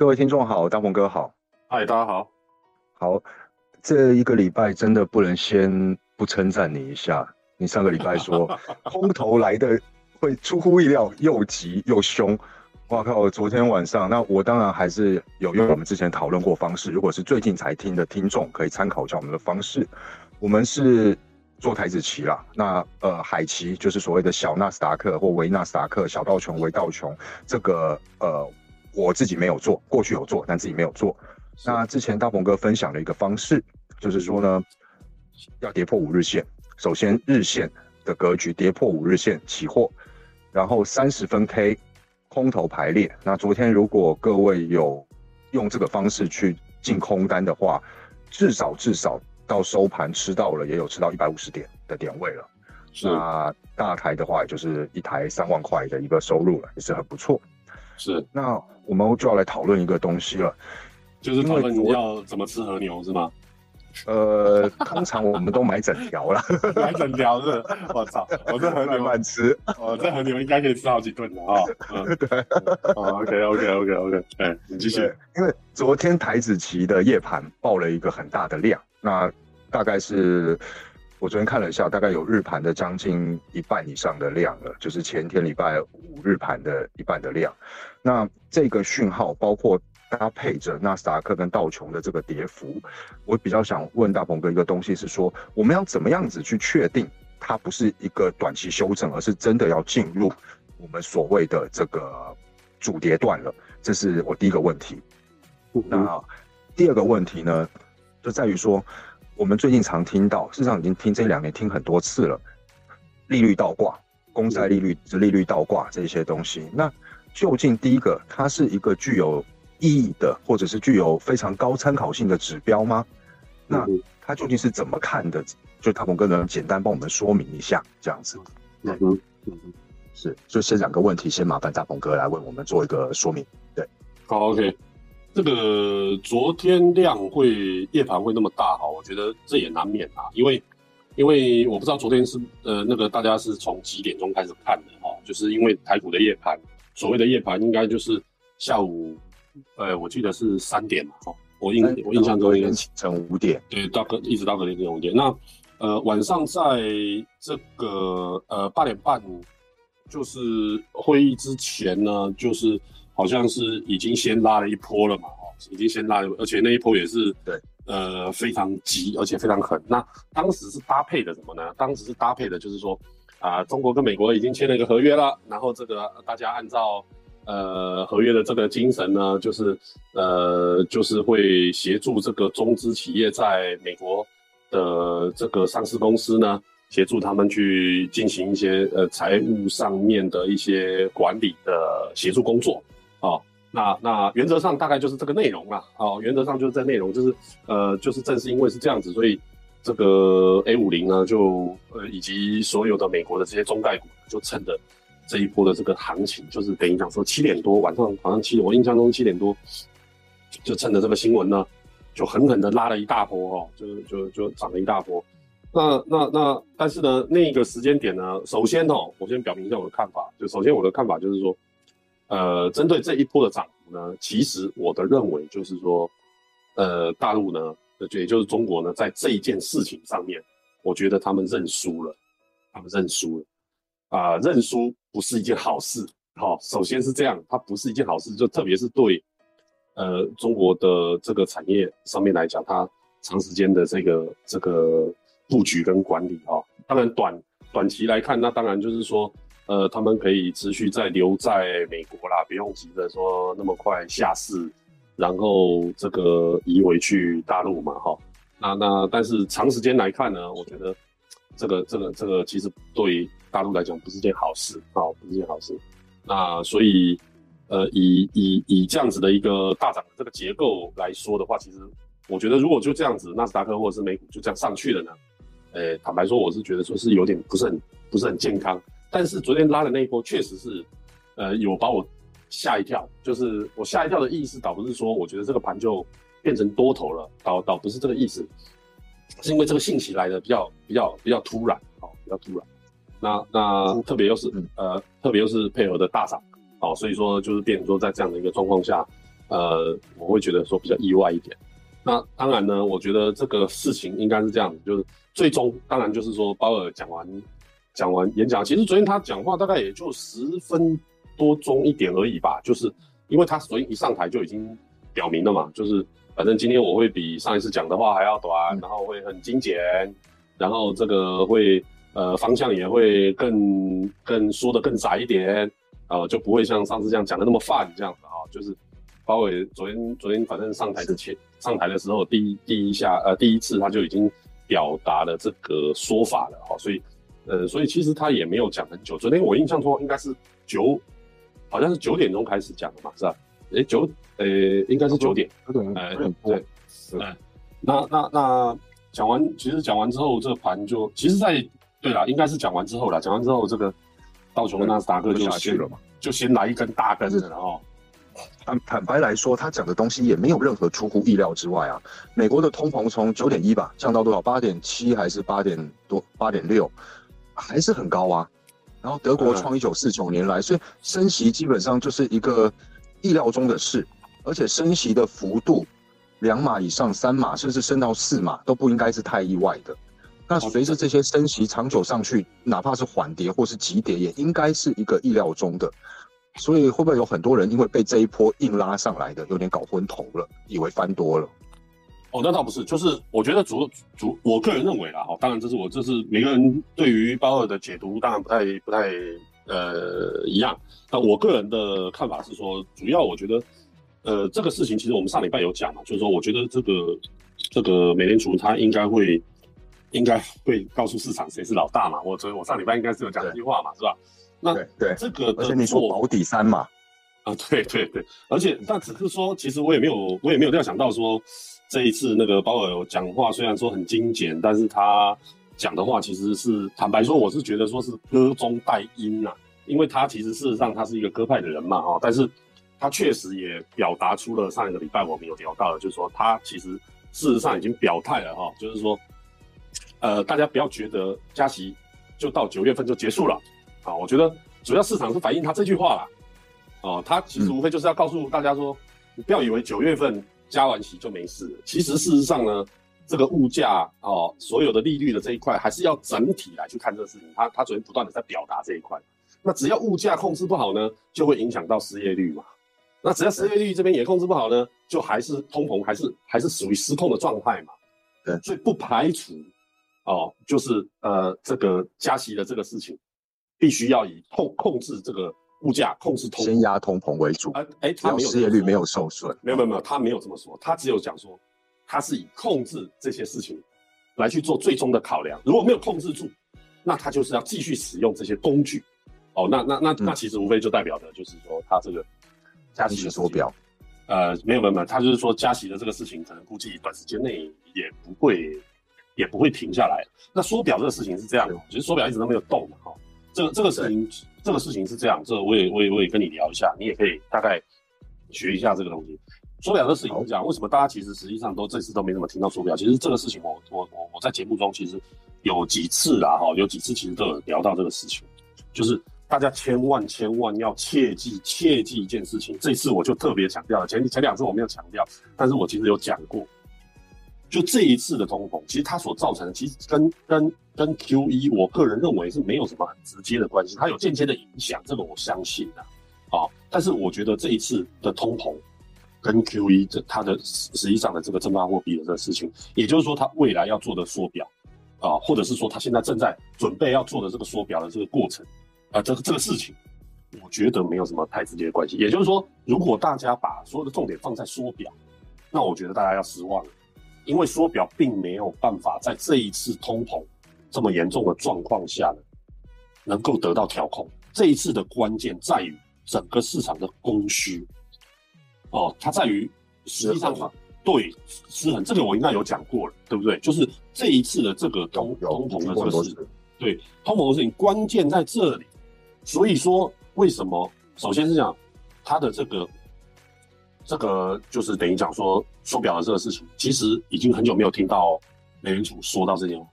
各位听众好，大鹏哥好，嗨，大家好，好，这一个礼拜真的不能先不称赞你一下。你上个礼拜说 空头来的会出乎意料，又急又凶。哇靠！昨天晚上，那我当然还是有用我们之前讨论过方式。如果是最近才听的听众，可以参考一下我们的方式。我们是做台子期啦，那呃海期就是所谓的小纳斯达克或维纳斯达克，小道琼、微道琼，这个呃。我自己没有做，过去有做，但自己没有做。那之前大鹏哥分享了一个方式，就是说呢，要跌破五日线，首先日线的格局跌破五日线起货，然后三十分 K 空头排列。那昨天如果各位有用这个方式去进空单的话，至少至少到收盘吃到了，也有吃到一百五十点的点位了。那大台的话，也就是一台三万块的一个收入了，也是很不错。是，那我们就要来讨论一个东西了，就是讨论要怎么吃和牛是吗？呃，通常我们都买整条了，买整条是，我操，我这和牛慢慢吃，我这和牛应该可以吃好几顿的啊。嗯对，OK OK OK OK，哎，你继续。因为昨天台子期的夜盘爆了一个很大的量，那大概是。我昨天看了一下，大概有日盘的将近一半以上的量了，就是前天礼拜五日盘的一半的量。那这个讯号包括搭配着纳斯达克跟道琼的这个跌幅，我比较想问大鹏哥一个东西是说，我们要怎么样子去确定它不是一个短期修正，而是真的要进入我们所谓的这个主跌段了？这是我第一个问题。那第二个问题呢，就在于说。我们最近常听到，事实上已经听这两年听很多次了，利率倒挂、公债利率、利率倒挂这些东西。那究竟第一个，它是一个具有意义的，或者是具有非常高参考性的指标吗？那它究竟是怎么看的？就大鹏哥能简单帮我们说明一下，这样子。嗯哼，是，就这两个问题，先麻烦大鹏哥来为我们做一个说明。对，好，OK。这个昨天量会夜盘会那么大哈，我觉得这也难免啊，因为因为我不知道昨天是呃那个大家是从几点钟开始看的哈，就是因为台股的夜盘，所谓的夜盘应该就是下午，呃我记得是三点嘛哈，我印我印象中应该清晨五点，对，到个一直到隔天五点，那呃晚上在这个呃八点半，就是会议之前呢，就是。好像是已经先拉了一波了嘛，哦，已经先拉了，而且那一波也是对，呃，非常急，而且非常狠。那当时是搭配的什么呢？当时是搭配的，就是说，啊，中国跟美国已经签了一个合约了，然后这个大家按照呃合约的这个精神呢，就是呃，就是会协助这个中资企业在美国的这个上市公司呢，协助他们去进行一些呃财务上面的一些管理的协助工作。哦，那那原则上大概就是这个内容啦。哦，原则上就是这内容，就是呃，就是正是因为是这样子，所以这个 A 五零呢，就呃以及所有的美国的这些中概股，就趁着这一波的这个行情，就是等于讲说七点多晚上好像七，我印象中七点多，就趁着这个新闻呢，就狠狠的拉了一大波哦，就就就涨了一大波。那那那，但是呢，那个时间点呢，首先哦，我先表明一下我的看法，就首先我的看法就是说。呃，针对这一波的涨幅呢，其实我的认为就是说，呃，大陆呢，呃也就是中国呢，在这一件事情上面，我觉得他们认输了，他们认输了，啊，认输不是一件好事，好，首先是这样，它不是一件好事，就特别是对，呃，中国的这个产业上面来讲，它长时间的这个这个布局跟管理啊，当然短短期来看，那当然就是说。呃，他们可以持续在留在美国啦，不用急着说那么快下市，然后这个移回去大陆嘛，哈。那那但是长时间来看呢，我觉得这个这个这个其实对大陆来讲不是件好事，啊，不是件好事。那所以呃，以以以这样子的一个大涨的这个结构来说的话，其实我觉得如果就这样子，纳斯达克或者是美股就这样上去了呢，呃，坦白说，我是觉得说是有点不是很不是很健康。但是昨天拉的那一波确实是，呃，有把我吓一跳。就是我吓一跳的意思，倒不是说我觉得这个盘就变成多头了，倒倒不是这个意思，是因为这个信息来的比较比较比较突然，哦，比较突然。那那特别又是呃，特别又是配合的大涨，哦，所以说就是变成说在这样的一个状况下，呃，我会觉得说比较意外一点。那当然呢，我觉得这个事情应该是这样子，就是最终当然就是说鲍尔讲完讲完演讲，其实昨天他讲话大概也就十分多钟一点而已吧，就是因为他昨天一上台就已经表明了嘛，就是反正今天我会比上一次讲的话还要短，然后会很精简，然后这个会呃方向也会更更说的更窄一点，呃就不会像上次这样讲的那么泛这样子啊，就是包伟昨天昨天反正上台之前。上台的时候，第一第一下，呃，第一次他就已经表达了这个说法了，哈，所以，呃，所以其实他也没有讲很久。昨天我印象中应该是九，好像是九点钟开始讲的嘛，是吧？哎，九，呃，应该是九点，哎，对，哎，那那那讲完，其实讲完之后，这个盘就，其实，在对了，应该是讲完之后啦，讲完之后，这个道琼纳斯达克就下去了嘛，就先来一根大根的，然后。坦坦白来说，他讲的东西也没有任何出乎意料之外啊。美国的通膨从九点一吧降到多少？八点七还是八点多？八点六，还是很高啊。然后德国创一九四九年来，所以升息基本上就是一个意料中的事，而且升息的幅度两码以上、三码，甚至升到四码都不应该是太意外的。那随着这些升息长久上去，哪怕是缓跌或是急跌，也应该是一个意料中的。所以会不会有很多人因为被这一波硬拉上来的，有点搞昏头了，以为翻多了？哦，那倒不是，就是我觉得主主，我个人认为啦，哈，当然这是我这是每个人对于包二的解读，当然不太不太呃一样。那我个人的看法是说，主要我觉得，呃，这个事情其实我们上礼拜有讲嘛，就是说，我觉得这个这个美联储它应该会应该会告诉市场谁是老大嘛。我所以我上礼拜应该是有讲这句话嘛，是吧？那对这个，而且你说保底三嘛，啊，对对对，而且但只是说，其实我也没有，我也没有料想到说，这一次那个鲍尔讲话虽然说很精简，但是他讲的话其实是坦白说，我是觉得说是歌中带音呐，因为他其实事实上他是一个鸽派的人嘛，哈，但是他确实也表达出了上一个礼拜我们有聊到的，就是说他其实事实上已经表态了哈，就是说，呃，大家不要觉得加息就到九月份就结束了。啊，我觉得主要市场是反映他这句话啦。哦，他其实无非就是要告诉大家说，你不要以为九月份加完息就没事。其实事实上呢，这个物价哦，所有的利率的这一块，还是要整体来去看这个事情。他他昨天不断的在表达这一块。那只要物价控制不好呢，就会影响到失业率嘛。那只要失业率这边也控制不好呢，就还是通膨还是还是属于失控的状态嘛。对，所以不排除哦，就是呃这个加息的这个事情。必须要以控控制这个物价，控制通先压通膨为主。呃，哎，他没有失业率没有受损，没有没有没有，他没有这么说，他只有讲说，他是以控制这些事情来去做最终的考量。如果没有控制住，那他就是要继续使用这些工具。哦，那那那那其实无非就代表的就是说，他这个加息的缩表，呃，没有没有没有，他就是说加息的这个事情，可能估计短时间内也不会也不会停下来。那缩表这个事情是这样的，其实缩表一直都没有动嘛哈。这个这个事情，这个事情是这样，这我也我也我也跟你聊一下，你也可以大概学一下这个东西。手表的事情是这样，为什么大家其实实际上都这次都没怎么听到手表？其实这个事情，我我我我在节目中其实有几次啦，哈，有几次其实都有聊到这个事情，就是大家千万千万要切记切记一件事情。这次我就特别强调了，前前两次我没有强调，但是我其实有讲过。就这一次的通膨，其实它所造成的，其实跟跟跟 Q E，我个人认为是没有什么很直接的关系，它有间接的影响，这个我相信的，啊，但是我觉得这一次的通膨跟 Q E 这它的实实际上的这个增发货币的这个事情，也就是说它未来要做的缩表，啊，或者是说它现在正在准备要做的这个缩表的这个过程，啊，这个这个事情，我觉得没有什么太直接的关系。也就是说，如果大家把所有的重点放在缩表，那我觉得大家要失望了。因为缩表并没有办法在这一次通膨这么严重的状况下呢，能够得到调控。这一次的关键在于整个市场的供需，哦，它在于实际上对失衡，这个我应该有讲过了，对不对？就是这一次的这个通通膨的这个事，对通膨的事情关键在这里。所以说，为什么？首先是讲它的这个。这个就是等于讲说缩表的这个事情，其实已经很久没有听到美联储说到这件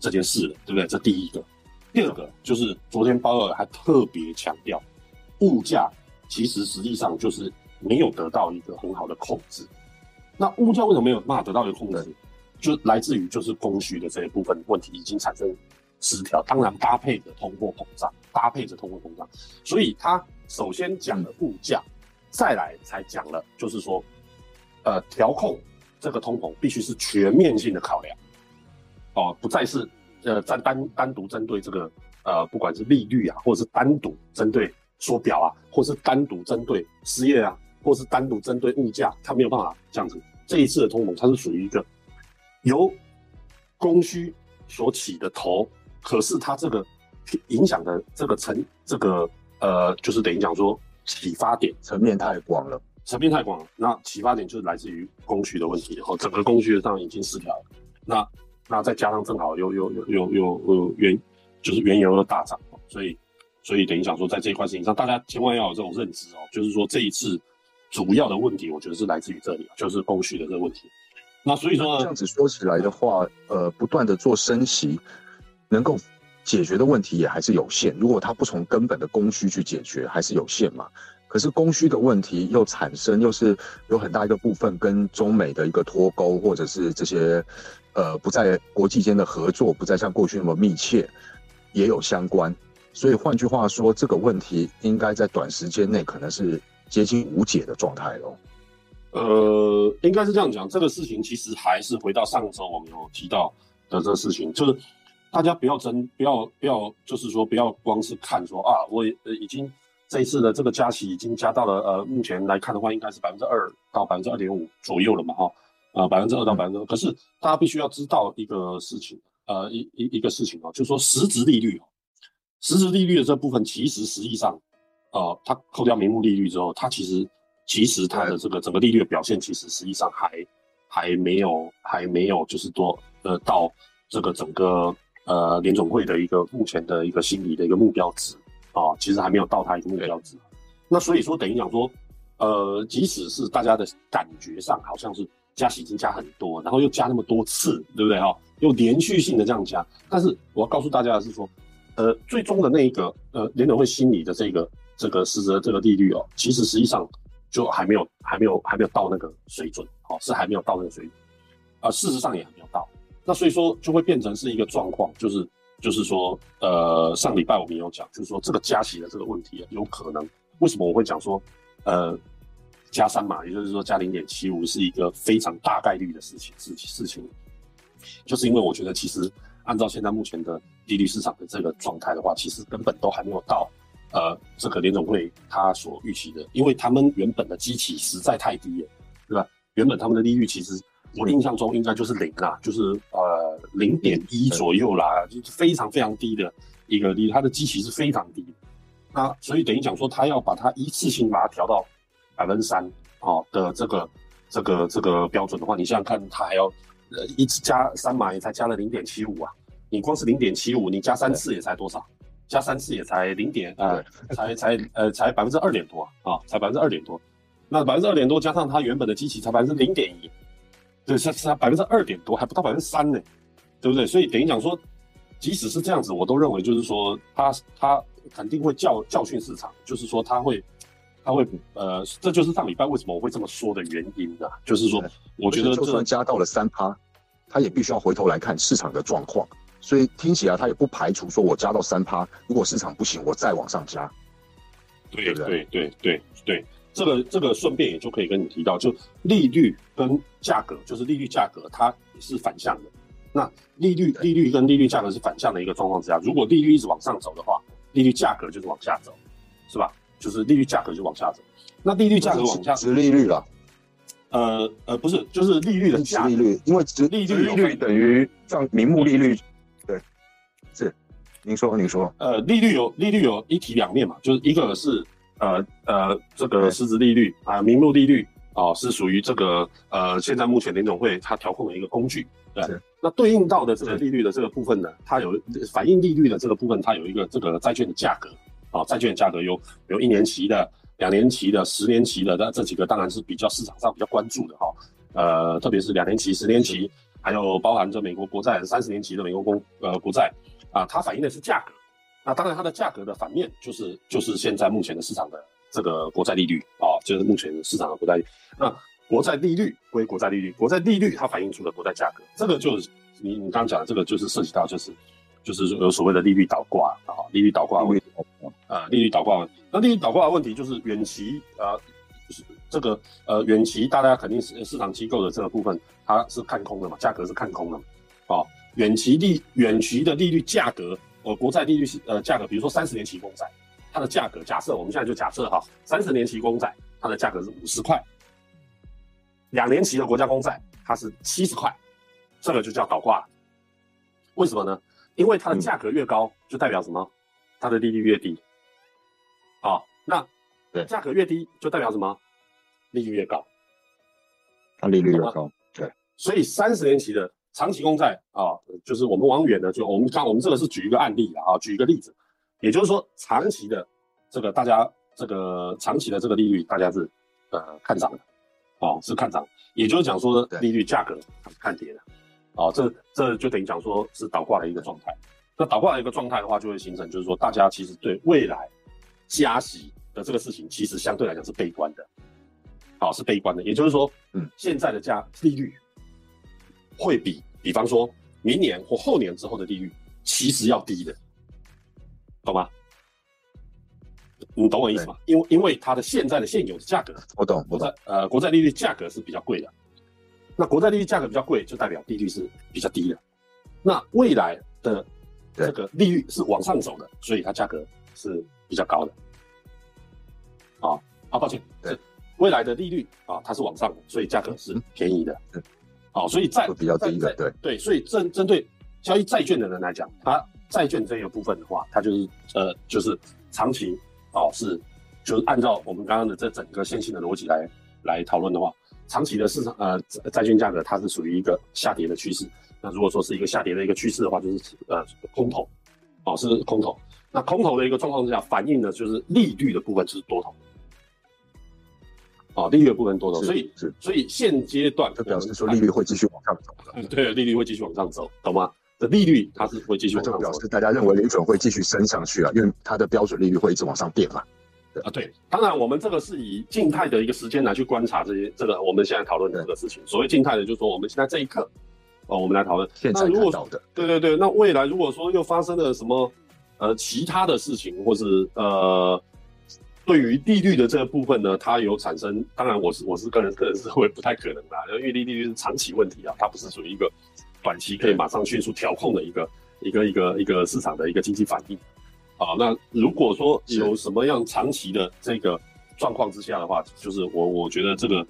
这件事了，对不对？这第一个，第二个就是昨天鲍尔还特别强调，物价其实实际上就是没有得到一个很好的控制。那物价为什么没有办法得到一个控制？就来自于就是供需的这一部分问题已经产生失调，当然搭配着通货膨胀，搭配着通货膨胀，所以他首先讲了物价，再来才讲了就是说，呃，调控这个通膨必须是全面性的考量，哦，不再是呃单单单独针对这个呃不管是利率啊，或者是单独针对缩表啊，或是单独针对失业啊，或是单独针对物价，它没有办法这样子。这一次的通膨，它是属于一个。由供需所起的头，可是它这个影响的这个层，这个呃，就是等于讲说启发点层面太广了，层面太广了。那启发点就是来自于供需的问题，然后整个供需上已经失调了。那那再加上正好又又又又又又原就是原油的大涨，所以所以等于讲说在这一块事情上，大家千万要有这种认知哦，就是说这一次主要的问题，我觉得是来自于这里，就是供需的这个问题。那所以说这样子说起来的话，呃，不断的做升息，能够解决的问题也还是有限。如果它不从根本的供需去解决，还是有限嘛。可是供需的问题又产生，又是有很大一个部分跟中美的一个脱钩，或者是这些呃不在国际间的合作不再像过去那么密切，也有相关。所以换句话说，这个问题应该在短时间内可能是接近无解的状态喽。呃，应该是这样讲，这个事情其实还是回到上周我们有提到的这个事情，就是大家不要争，不要不要，就是说不要光是看说啊，我呃已经这一次的这个加息已经加到了呃，目前来看的话，应该是百分之二到百分之二点五左右了嘛，哈，呃，百分之二到百分之，可是大家必须要知道一个事情，呃，一一一个事情哦，就是说实质利率哦，实质利率的这部分其实实际上，呃，它扣掉名目利率之后，它其实。其实它的这个整个利率的表现，其实实际上还还没有还没有就是多呃到这个整个呃联总会的一个目前的一个心理的一个目标值啊，其实还没有到它一个目标值。那所以说等于讲说，呃，即使是大家的感觉上好像是加息已经加很多，然后又加那么多次，对不对哈？又连续性的这样加，但是我要告诉大家的是说，呃，最终的那一个呃联总会心理的这个这个实质的这个利率哦，其实实际上。就还没有，还没有，还没有到那个水准，哦，是还没有到那个水准，啊，事实上也还没有到，那所以说就会变成是一个状况，就是就是说，呃，上礼拜我们有讲，就是说这个加息的这个问题有可能，为什么我会讲说，呃，加三码，也就是说加零点七五是一个非常大概率的事情，事事情，就是因为我觉得其实按照现在目前的利率市场的这个状态的话，其实根本都还没有到。呃，这个联总会他所预期的，因为他们原本的基期实在太低了，对吧？原本他们的利率其实我印象中应该就是零啦，就是呃零点一左右啦，就是非常非常低的一个利率，它的基期是非常低。那所以等于讲说，它要把它一次性把它调到百分之三哦的这个这个这个标准的话，你想想看，它还要呃一次加三码也才加了零点七五啊，你光是零点七五，你加三次也才多少？加三次也才零点呃，才才呃才百分之二点多啊，才百分之二点多，那百分之二点多加上它原本的机器才百分之零点一，对，是是百分之二点多，还不到百分之三呢，对不对？所以等于讲说，即使是这样子，我都认为就是说，他他肯定会教教训市场，就是说他会他会呃，这就是上礼拜为什么我会这么说的原因啊，就是说，我觉得就算加到了三趴，他也必须要回头来看市场的状况。所以听起来，他也不排除说，我加到三趴，如果市场不行，我再往上加。对对对对对，这个这个顺便也就可以跟你提到，就利率跟价格，就是利率价格它是反向的。那利率利率跟利率价格是反向的一个状况之下，如果利率一直往上走的话，利率价格就是往下走，是吧？就是利率价格就往下走。那利率价格往下，值利率了。呃呃，不是，就是利率的价利率，因为值利率利率等于像名目利率。对，是您说，您说，呃，利率有利率有一体两面嘛，就是一个是呃呃这个市值利率啊，名目利率啊，是属于这个呃现在目前联总会它调控的一个工具，对。那对应到的这个利率的这个部分呢，它有反映利率的这个部分，它有一个这个债券的价格啊，债券的价格有有一年期的、两年期的、十年期的，那这几个当然是比较市场上比较关注的哈，呃，特别是两年期、十年期，还有包含着美国国债三十年期的美国公呃国债。啊，它反映的是价格，那当然它的价格的反面就是就是现在目前的市场的这个国债利率啊，就是目前市场的国债。那国债利率归国债利率，国债利率它反映出了国债价格，这个就是你你刚刚讲的这个就是涉及到就是就是有所谓的利率倒挂啊，利率倒挂问题啊，利率倒挂。那利率倒挂的问题就是远期啊，就是这个呃远期大家肯定是市场机构的这个部分它是看空的嘛，价格是看空的嘛，啊，远期利远期的利率价格，呃国债利率是呃价格，比如说三十年期公债，它的价格假设我们现在就假设哈，三十年期公债它的价格是五十块。两年期的国家公债，它是七十块，这个就叫倒挂。为什么呢？因为它的价格越高，就代表什么？它的利率越低。啊，那对，价格越低就代表什么？利率越高。它利率越高，对。所以三十年期的长期公债啊，就是我们往远的，就我们看我们这个是举一个案例啊，举一个例子，也就是说长期的这个大家这个长期的这个利率，大家是呃看涨的。哦，是看涨，也就是讲说利率价格看跌的，哦，这这就等于讲说是倒挂的一个状态。那倒挂的一个状态的话，就会形成就是说大家其实对未来加息的这个事情，其实相对来讲是悲观的，好，是悲观的。也就是说，嗯，现在的加利率会比，比方说明年或后年之后的利率其实要低的，懂吗？你懂我意思吗？因为因为它的现在的现有的价格，我懂，国债呃国债利率价格是比较贵的，那国债利率价格比较贵，就代表利率是比较低的。那未来的这个利率是往上走的，所以它价格是比较高的。啊啊，抱歉，对，未来的利率啊它是往上的，所以价格是便宜的。嗯，好，所以在比较低的，对对，所以针针对交易债券的人来讲，它债券这个部分的话，它就是呃就是长期。哦，是，就是按照我们刚刚的这整个线性的逻辑来来讨论的话，长期的市场呃债券价格它是属于一个下跌的趋势。那如果说是一个下跌的一个趋势的话，就是呃空头，哦是空头。那空头的一个状况之下，反映的就是利率的部分就是多头。哦，利率的部分多头，所以是所以现阶段就表示说利率会继续往上走的。对，利率会继续往上走，懂吗？的利率它是会继续往上，表示大家认为联准会继续升上去啊，因为它的标准利率会一直往上变嘛。啊，对，当然我们这个是以静态的一个时间来去观察这些，这个我们现在讨论的这个事情。所谓静态的，就是说我们现在这一刻，哦，我们来讨论。现在看到的。对对对，那未来如果说又发生了什么呃其他的事情，或是呃对于利率的这个部分呢，它有产生，当然我是我是个人个人是会不太可能啦，因为利率是长期问题啊，它不是属于一个。短期可以马上迅速调控的一个一个一个一个市场的一个经济反应，啊，那如果说有什么样长期的这个状况之下的话，就是我我觉得这个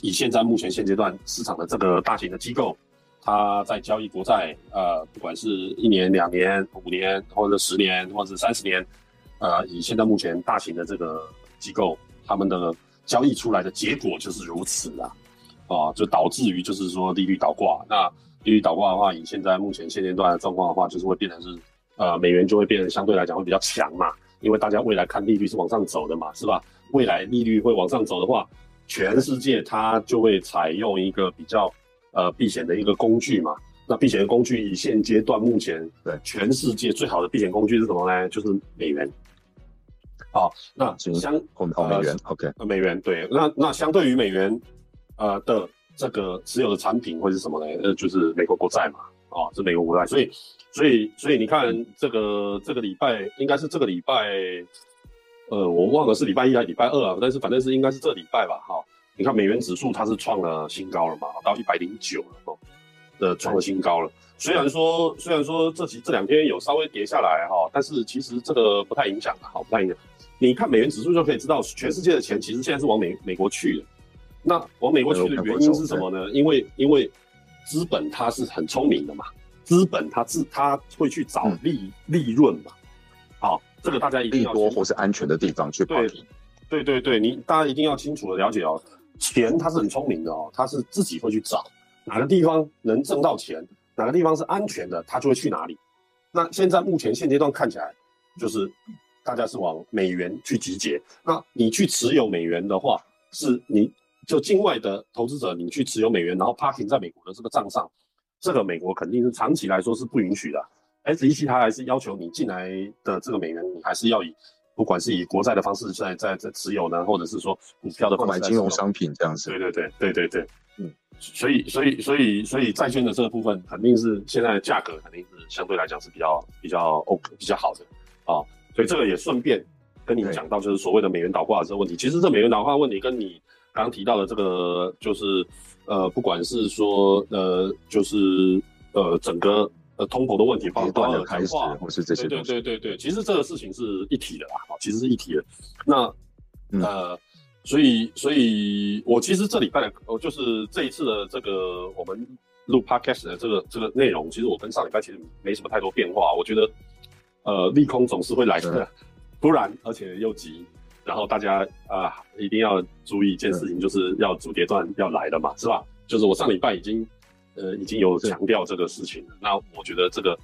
以现在目前现阶段市场的这个大型的机构，它在交易国债，呃，不管是一年、两年、五年，或者十年，或者三十年，呃，以现在目前大型的这个机构，他们的交易出来的结果就是如此啊，啊，就导致于就是说利率倒挂，那。利率倒挂的话，以现在目前现阶段的状况的话，就是会变成是，呃，美元就会变得相对来讲会比较强嘛，因为大家未来看利率是往上走的嘛，是吧？未来利率会往上走的话，全世界它就会采用一个比较呃避险的一个工具嘛。那避险的工具以现阶段目前对全世界最好的避险工具是什么呢？就是美元。好，那相呃美元，OK，美元对，那那相对于美元，呃的。这个持有的产品会是什么呢？呃，就是美国国债嘛，哦，是美国国债。所以，所以，所以你看，这个这个礼拜应该是这个礼拜，呃，我忘了是礼拜一还是礼拜二啊？但是反正是应该是这礼拜吧，哈。你看美元指数它是创了新高了嘛，到一百零九了，哦，的创新高了。虽然说虽然说这几这两天有稍微跌下来哈，但是其实这个不太影响的，好不太影响。你看美元指数就可以知道，全世界的钱其实现在是往美美国去的。那往美国去的原因是什么呢？因为因为资本它是很聪明的嘛，资本它自它会去找利利润嘛。好，这个大家一定要多或是安全的地方去对对对对，你大家一定要清楚的了解哦，钱它是很聪明的哦，它是自己会去找哪个地方能挣到钱，哪个地方是安全的，他就会去哪里。那现在目前现阶段看起来，就是大家是往美元去集结。那你去持有美元的话，是你。就境外的投资者，你去持有美元，然后 parking 在美国的这个账上，这个美国肯定是长期来说是不允许的。SEC 它还是要求你进来的这个美元，你还是要以不管是以国债的方式在在在持有呢，或者是说股票的购买金融商品这样子。对对对对对对，嗯，所以所以所以所以债券的这个部分肯定是现在价格肯定是相对来讲是比较比较 OK 比较好的啊，所以这个也顺便跟你讲到就是所谓的美元倒挂这个问题。其实这美元倒挂问题跟你刚刚提到的这个就是呃，不管是说呃，就是呃整个。呃，通膨的问题，包括开始，或是这些对对对对对，其实这个事情是一体的啦，啊，其实是一体的。那呃，所以所以，我其实这礼拜的，我就是这一次的这个我们录 podcast 的这个这个内容，其实我跟上礼拜其实没什么太多变化。我觉得，呃，利空总是会来的，突然而且又急，然后大家啊一定要注意一件事情，就是要主跌段要来了嘛，是吧？就是我上礼拜已经。呃，已经有强调这个事情了。那我觉得这个，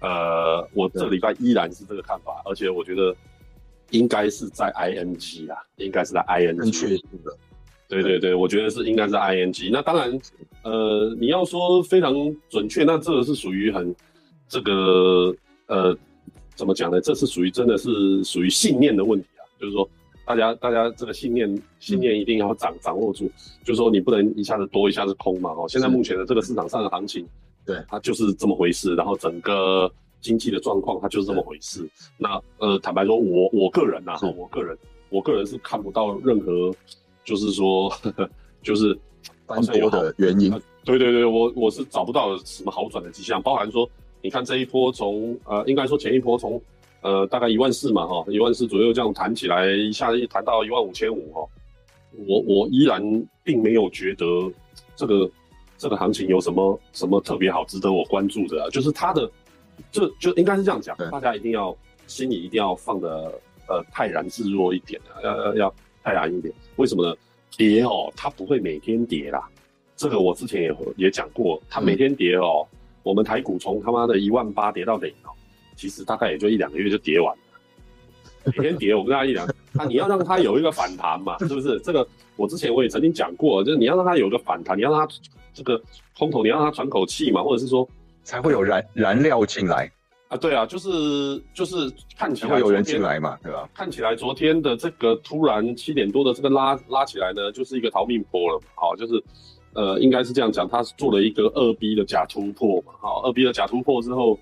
呃，我这礼拜依然是这个看法，而且我觉得应该是在 ING 啊，应该是在 ING。确定的。对对对，我觉得是应该是 ING。那当然，呃，你要说非常准确，那这个是属于很这个呃，怎么讲呢？这是属于真的是属于信念的问题啊，就是说。大家，大家这个信念，信念一定要掌掌握住，就是说你不能一下子多，一下子空嘛。哦，现在目前的这个市场上的行情，对，它就是这么回事。然后整个经济的状况，它就是这么回事。那呃，坦白说，我我个人呐，我个人，我个人是看不到任何，就是说，就是翻多的原因。对对对，我我是找不到什么好转的迹象。包含说，你看这一波从呃，应该说前一波从。呃，大概一万四嘛，哈，一万四左右这样弹起来，一下子一弹到一万五千五，哈，我我依然并没有觉得这个这个行情有什么什么特别好值得我关注的，啊就是它的，就就应该是这样讲，大家一定要心里一定要放的呃泰然自若一点要要要泰然一点，为什么呢？跌哦，它不会每天跌啦，这个我之前也也讲过，它每天跌哦，我们台股从他妈的一万八跌到零哦。其实大概也就一两个月就跌完了，每天跌，我跟大家一两，那你要让它有一个反弹嘛，是不是？这个我之前我也曾经讲过，就是你要让它有一个反弹，你要让它这个空头，你要让它喘口气嘛，或者是说才会有燃燃料进来啊？对啊，就是就是看起来会有人进来嘛，对吧？看起来昨天的这个突然七点多的这个拉拉起来呢，就是一个逃命坡了，好，就是呃，应该是这样讲，他是做了一个二 B 的假突破嘛，好，二 B 的假突破之后。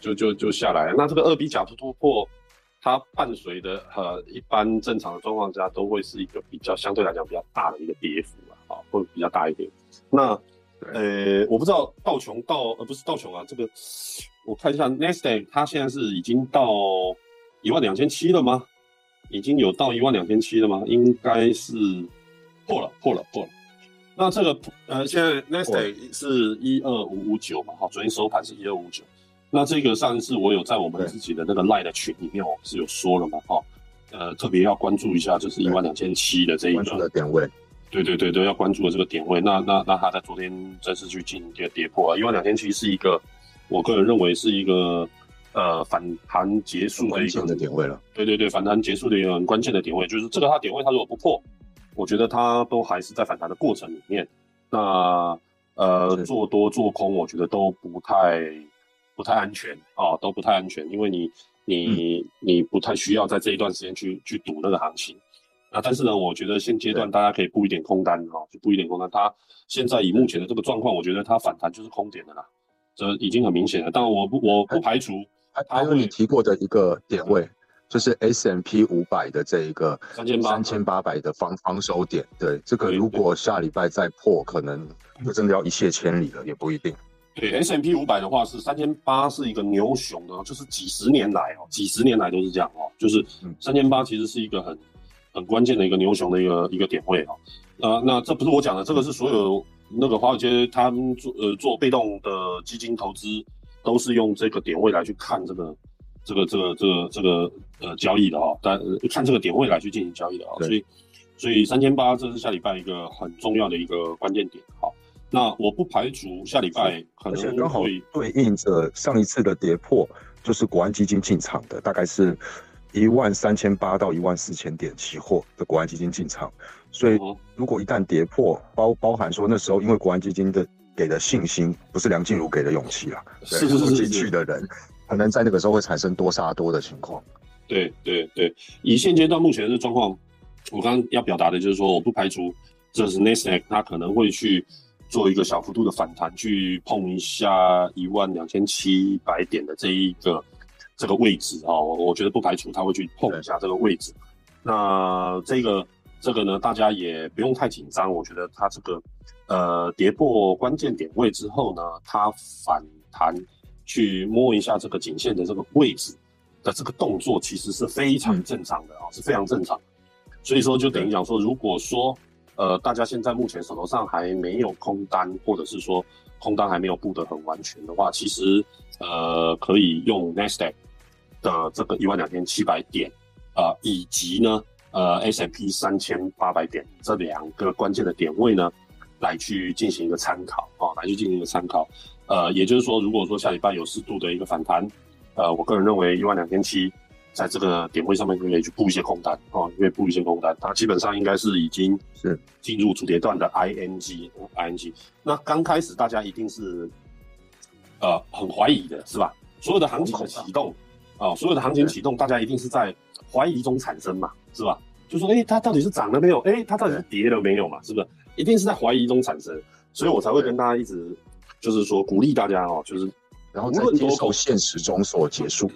就就就下来，那这个二 B 假突突破，它伴随的呃一般正常的状况下都会是一个比较相对来讲比较大的一个跌幅啊，啊会比较大一点。那呃我不知道道琼到呃不是道琼啊，这个我看一下 Nasdaq 它现在是已经到一万两千七了吗？已经有到一万两千七了吗？应该是破了破了破了。那这个呃现在 Nasdaq 是一二五五九嘛，哈，昨天收盘是一二五九。那这个上一次我有在我们自己的那个 Line 的群里面，我是有说了嘛，哈，呃，特别要关注一下，就是一万两千七的这一个点位，对对对都，要关注的这个点位。那那那他在昨天正式去进行跌跌破啊，一万两千七是一个，我个人认为是一个呃反弹结束的一个点位了。对对对，反弹结束的一个很关键的点位，就是这个它点位它如果不破，我觉得它都还是在反弹的过程里面。那呃做多做空，我觉得都不太。不太安全啊，都不太安全，因为你你你不太需要在这一段时间去去赌那个行情啊。但是呢，我觉得现阶段大家可以布一点空单哈，就布一点空单。它现在以目前的这个状况，我觉得它反弹就是空点的啦，这已经很明显了。但我不我不排除还还有你提过的一个点位，就是 S M P 五百的这一个三千八三千八百的防防守点。对，这个如果下礼拜再破，可能就真的要一泻千里了，也不一定。对 S M P 五百的话是三千八，是一个牛熊的，就是几十年来哦，几十年来都是这样哦，就是三千八其实是一个很很关键的一个牛熊的一个一个点位啊。呃那这不是我讲的，这个是所有那个华尔街他们做呃做被动的基金投资都是用这个点位来去看这个这个这个这个这个呃交易的哈，但看这个点位来去进行交易的啊，所以所以三千八这是下礼拜一个很重要的一个关键点好。那我不排除下礼拜可能刚好对应着上一次的跌破，就是国安基金进场的，大概是一万三千八到一万四千点期货的国安基金进场，所以如果一旦跌破，包包含说那时候因为国安基金的给的信心，不是梁静茹给的勇气啦，是是是进去的人，可能在那个时候会产生多杀多的情况。对对对，以现阶段目前的状况，我刚刚要表达的就是说，我不排除这是 n e s a q 它可能会去做一个小幅度的反弹，去碰一下一万两千七百点的这一个这个位置哦，我觉得不排除他会去碰一下这个位置。那这个这个呢，大家也不用太紧张，我觉得它这个呃跌破关键点位之后呢，它反弹去摸一下这个颈线的这个位置。的这个动作其实是非常正常的啊，是非常正常。所以说，就等于讲说，如果说呃，大家现在目前手头上还没有空单，或者是说空单还没有布得很完全的话，其实呃，可以用 n e s t a q 的这个一万两千七百点啊，以及呢呃 S M P 三千八百点这两个关键的点位呢，来去进行一个参考啊，来去进行一个参考。呃，也就是说，如果说下礼拜有适度的一个反弹。呃，我个人认为一万两千七，在这个点位上面可以去布一些空单哦，因为布一些空单，它基本上应该是已经是进入主跌段的 ING，ING。那刚开始大家一定是呃很怀疑的，是吧？所有的行情的启动啊，所有的行情启动，大家一定是在怀疑中产生嘛，是吧？就说哎，它到底是涨了没有？哎，它到底是跌了没有嘛？是不是？一定是在怀疑中产生，所以我才会跟大家一直就是说鼓励大家哦，就是。然后无论多空现实中所结束，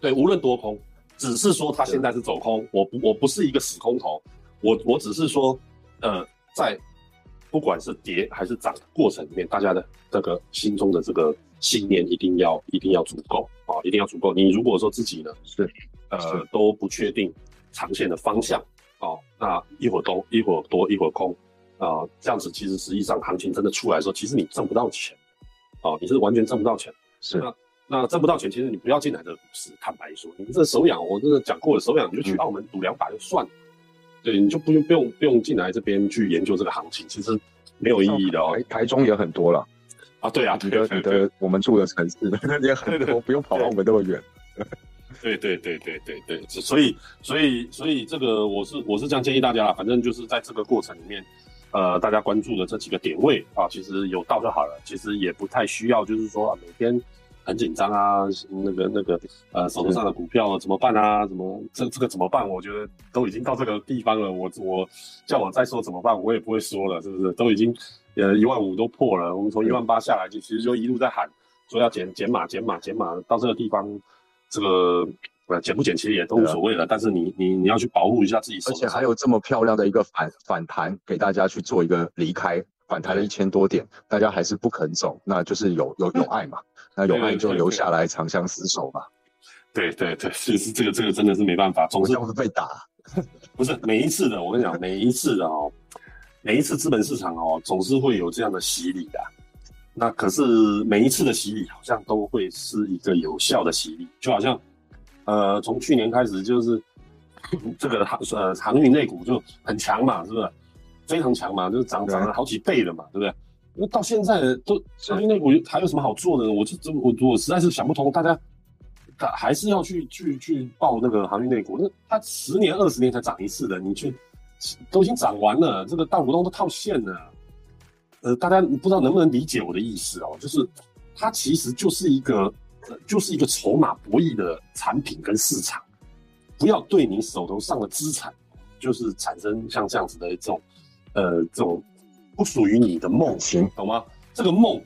对，无论多空，只是说它现在是走空，我不我不是一个死空头，我我只是说，呃，在不管是跌还是涨过程里面，大家的这个心中的这个信念一定要一定要足够啊，一定要足够。你如果说自己呢是呃都不确定长线的方向啊，那一会儿多一会儿多一会儿空啊，这样子其实实际上行情真的出来的时候，其实你挣不到钱。哦，你是完全挣不到钱，是那那挣不到钱，其实你不要进来这个股市。坦白说，你这手痒，我真的讲过了，手痒你就去澳门赌两把就算了。对，你就不用不用不用进来这边去研究这个行情，其实没有意义的哦。台台中也很多了啊，对啊，你的你的我们住的城市也很多，不用跑到我们那么远。对对对对对对，所以所以所以这个我是我是这样建议大家，反正就是在这个过程里面。呃，大家关注的这几个点位啊，其实有到就好了，其实也不太需要，就是说每天很紧张啊，那个那个呃手头上的股票怎么办啊？怎么这这个怎么办？我觉得都已经到这个地方了，我我叫我再说怎么办，我也不会说了，是不是？都已经呃一万五都破了，我们从一万八下来就其实就一路在喊说要减减码减码减码，到这个地方这个。呃，减不减其实也都无所谓了，但是你你你要去保护一下自己，而且还有这么漂亮的一个反反弹给大家去做一个离开，反弹了一千多点，大家还是不肯走，那就是有有有爱嘛，那有爱就留下来长相厮守嘛。对对对，是是这个这个真的是没办法，总是会被打。不是每一次的，我跟你讲，每一次的哦，每一次资本市场哦，总是会有这样的洗礼的。那可是每一次的洗礼好像都会是一个有效的洗礼，就好像。呃，从去年开始就是 这个航 呃航运类股就很强嘛，是不是？非常强嘛，就是涨涨了好几倍了嘛，对不对？那到现在都航运类股还有什么好做的？我就这我我实在是想不通，大家他还是要去去去报那个航运类股？那它十年二十年才涨一次的，你去都已经涨完了，这个大股东都套现了。呃，大家不知道能不能理解我的意思哦？就是它其实就是一个。就是一个筹码博弈的产品跟市场，不要对你手头上的资产，就是产生像这样子的这种，呃，这种不属于你的梦，行，懂吗？这个梦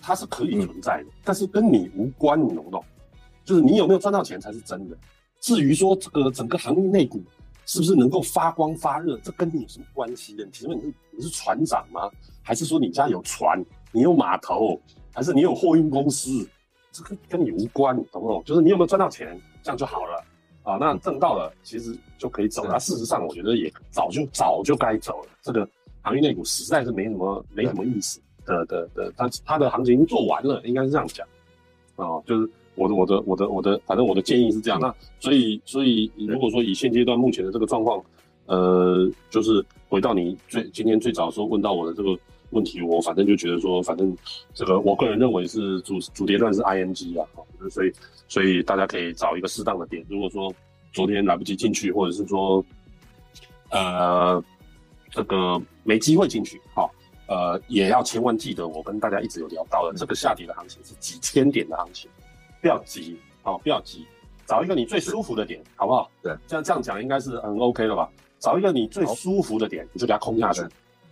它是可以存在的，但是跟你无关，你懂不懂？就是你有没有赚到钱才是真的。至于说这个整个行业内股是不是能够发光发热，这跟你有什么关系呢？请问你是你是船长吗？还是说你家有船，你有码头，还是你有货运公司？这个跟你无关，懂不懂？就是你有没有赚到钱，这样就好了啊。那挣到了，其实就可以走了。事实上，我觉得也早就早就该走了。这个行业内股实在是没什么没什么意思的的的，它它的行情做完了，应该是这样讲啊。就是我的我的我的我的，反正我的建议是这样。那所以所以如果说以现阶段目前的这个状况，呃，就是回到你最今天最早说问到我的这个。问题我反正就觉得说，反正这个我个人认为是主主跌段是 ING 啊，所以所以大家可以找一个适当的点。如果说昨天来不及进去，或者是说呃这个没机会进去，好，呃也要千万记得，我跟大家一直有聊到的，这个下跌的行情是几千点的行情，不要急，好不要急，找一个你最舒服的点，好不好？对，这样这样讲应该是很 OK 了吧？找一个你最舒服的点，你就给它空下去，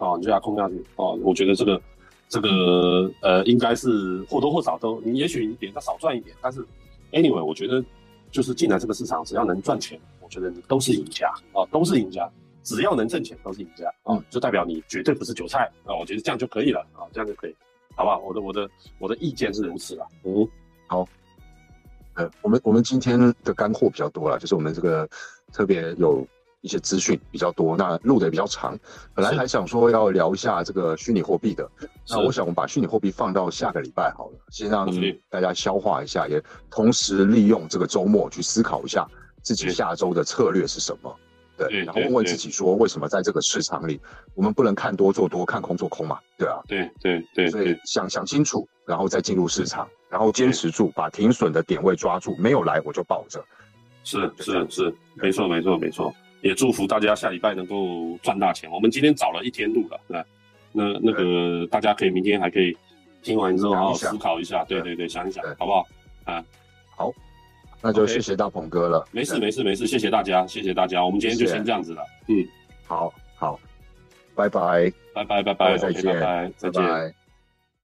哦，你就给它空下去，哦，我觉得这个这个呃，应该是或多或少都，你也许你点要少赚一点，但是 anyway，我觉得就是进来这个市场，只要能赚钱，我觉得你都是赢家，哦，都是赢家，只要能挣钱都是赢家，哦，就代表你绝对不是韭菜，啊，我觉得这样就可以了，啊，这样就可以，好不好？我的我的我的意见是如此了，嗯，好。呃，我们我们今天的干货比较多了，就是我们这个特别有一些资讯比较多，那录的也比较长。本来还想说要聊一下这个虚拟货币的，那我想我们把虚拟货币放到下个礼拜好了，先让大家消化一下，也同时利用这个周末去思考一下自己下周的策略是什么。对，然后问问自己说，为什么在这个市场里，我们不能看多做多，看空做空嘛？对啊，对对对，所以想想清楚，然后再进入市场，然后坚持住，把停损的点位抓住，没有来我就抱着。是是是，没错没错没错，也祝福大家下礼拜能够赚大钱。我们今天早了一天录了，对，那那个大家可以明天还可以听完之后好好思考一下，对对对，想一想，好不好？啊，好。那就谢谢大鹏哥了。没事没事没事，谢谢大家，谢谢大家。我们今天就先这样子了。嗯，好好，拜拜，拜拜拜拜，再见，再见。